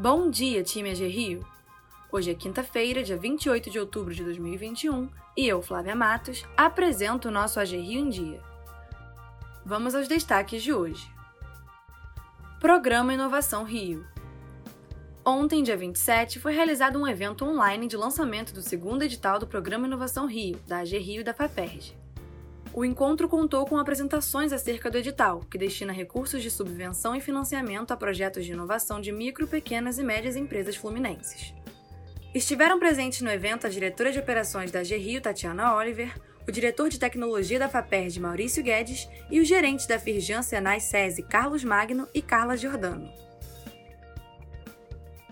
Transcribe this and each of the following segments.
Bom dia, time AG Rio! Hoje é quinta-feira, dia 28 de outubro de 2021, e eu, Flávia Matos, apresento o nosso AG Rio em Dia. Vamos aos destaques de hoje. Programa Inovação Rio. Ontem, dia 27, foi realizado um evento online de lançamento do segundo edital do Programa Inovação Rio, da AG Rio e da FAPERJ. O encontro contou com apresentações acerca do edital, que destina recursos de subvenção e financiamento a projetos de inovação de micro, pequenas e médias empresas fluminenses. Estiveram presentes no evento a diretora de operações da Rio, Tatiana Oliver, o diretor de tecnologia da FAPERJ, Maurício Guedes, e os gerentes da Firjan Senai SESI, Carlos Magno e Carla Giordano.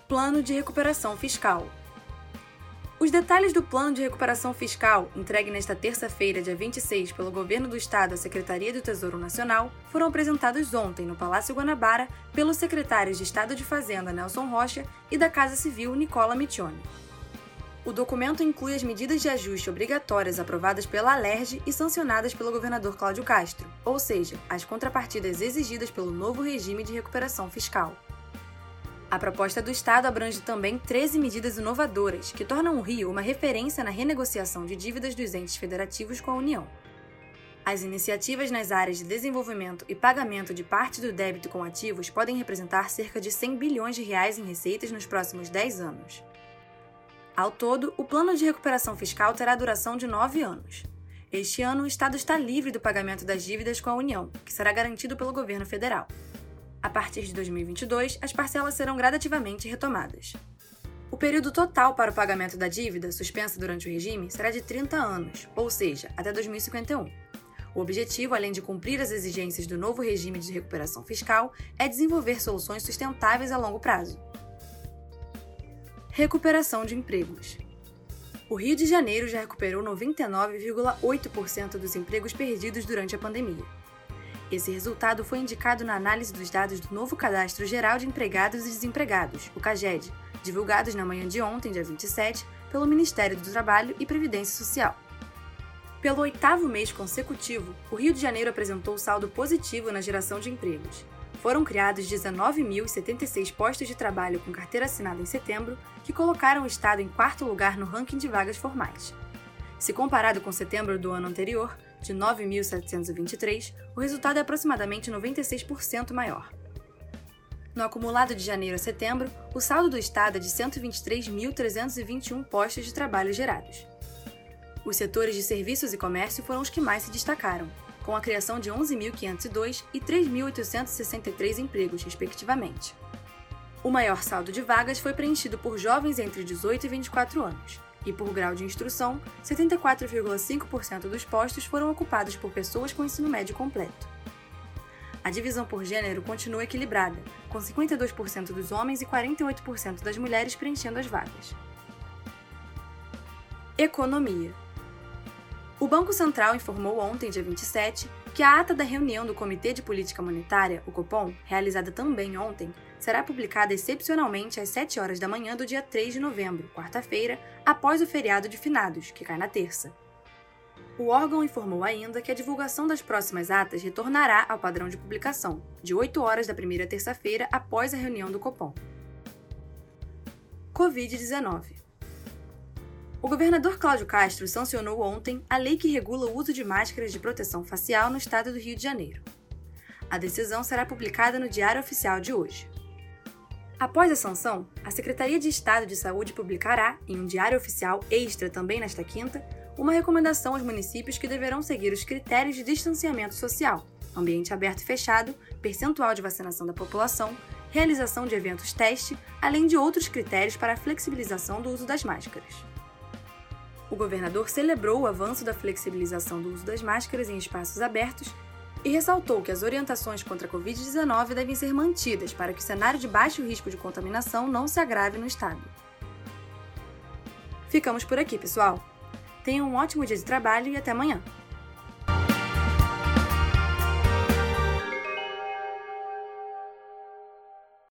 Plano de Recuperação Fiscal os detalhes do plano de recuperação fiscal, entregue nesta terça-feira, dia 26, pelo Governo do Estado à Secretaria do Tesouro Nacional, foram apresentados ontem no Palácio Guanabara pelos secretários de Estado de Fazenda Nelson Rocha e da Casa Civil Nicola Missione. O documento inclui as medidas de ajuste obrigatórias aprovadas pela Alerj e sancionadas pelo governador Cláudio Castro, ou seja, as contrapartidas exigidas pelo novo regime de recuperação fiscal. A proposta do Estado abrange também 13 medidas inovadoras que tornam o Rio uma referência na renegociação de dívidas dos entes federativos com a União. As iniciativas nas áreas de desenvolvimento e pagamento de parte do débito com ativos podem representar cerca de 100 bilhões de reais em receitas nos próximos 10 anos. Ao todo, o plano de recuperação fiscal terá duração de 9 anos. Este ano, o Estado está livre do pagamento das dívidas com a União, que será garantido pelo governo federal. A partir de 2022, as parcelas serão gradativamente retomadas. O período total para o pagamento da dívida suspensa durante o regime será de 30 anos, ou seja, até 2051. O objetivo, além de cumprir as exigências do novo regime de recuperação fiscal, é desenvolver soluções sustentáveis a longo prazo. Recuperação de empregos. O Rio de Janeiro já recuperou 99,8% dos empregos perdidos durante a pandemia. Esse resultado foi indicado na análise dos dados do novo Cadastro Geral de Empregados e Desempregados, o CAGED, divulgados na manhã de ontem, dia 27, pelo Ministério do Trabalho e Previdência Social. Pelo oitavo mês consecutivo, o Rio de Janeiro apresentou saldo positivo na geração de empregos. Foram criados 19.076 postos de trabalho com carteira assinada em setembro, que colocaram o estado em quarto lugar no ranking de vagas formais. Se comparado com setembro do ano anterior, de 9.723, o resultado é aproximadamente 96% maior. No acumulado de janeiro a setembro, o saldo do Estado é de 123.321 postos de trabalho gerados. Os setores de serviços e comércio foram os que mais se destacaram, com a criação de 11.502 e 3.863 empregos, respectivamente. O maior saldo de vagas foi preenchido por jovens entre 18 e 24 anos, e por grau de instrução, 74,5% dos postos foram ocupados por pessoas com ensino médio completo. A divisão por gênero continua equilibrada, com 52% dos homens e 48% das mulheres preenchendo as vagas. Economia. O Banco Central informou ontem, dia 27, que a ata da reunião do Comitê de Política Monetária, o Copom, realizada também ontem, será publicada excepcionalmente às 7 horas da manhã do dia 3 de novembro, quarta-feira, após o feriado de finados, que cai na terça. O órgão informou ainda que a divulgação das próximas atas retornará ao padrão de publicação, de 8 horas da primeira terça-feira após a reunião do Copom. Covid-19 o governador Cláudio Castro sancionou ontem a lei que regula o uso de máscaras de proteção facial no estado do Rio de Janeiro. A decisão será publicada no Diário Oficial de hoje. Após a sanção, a Secretaria de Estado de Saúde publicará, em um diário oficial extra também nesta quinta, uma recomendação aos municípios que deverão seguir os critérios de distanciamento social, ambiente aberto e fechado, percentual de vacinação da população, realização de eventos teste, além de outros critérios para a flexibilização do uso das máscaras. O governador celebrou o avanço da flexibilização do uso das máscaras em espaços abertos e ressaltou que as orientações contra a Covid-19 devem ser mantidas para que o cenário de baixo risco de contaminação não se agrave no estado. Ficamos por aqui, pessoal. Tenham um ótimo dia de trabalho e até amanhã!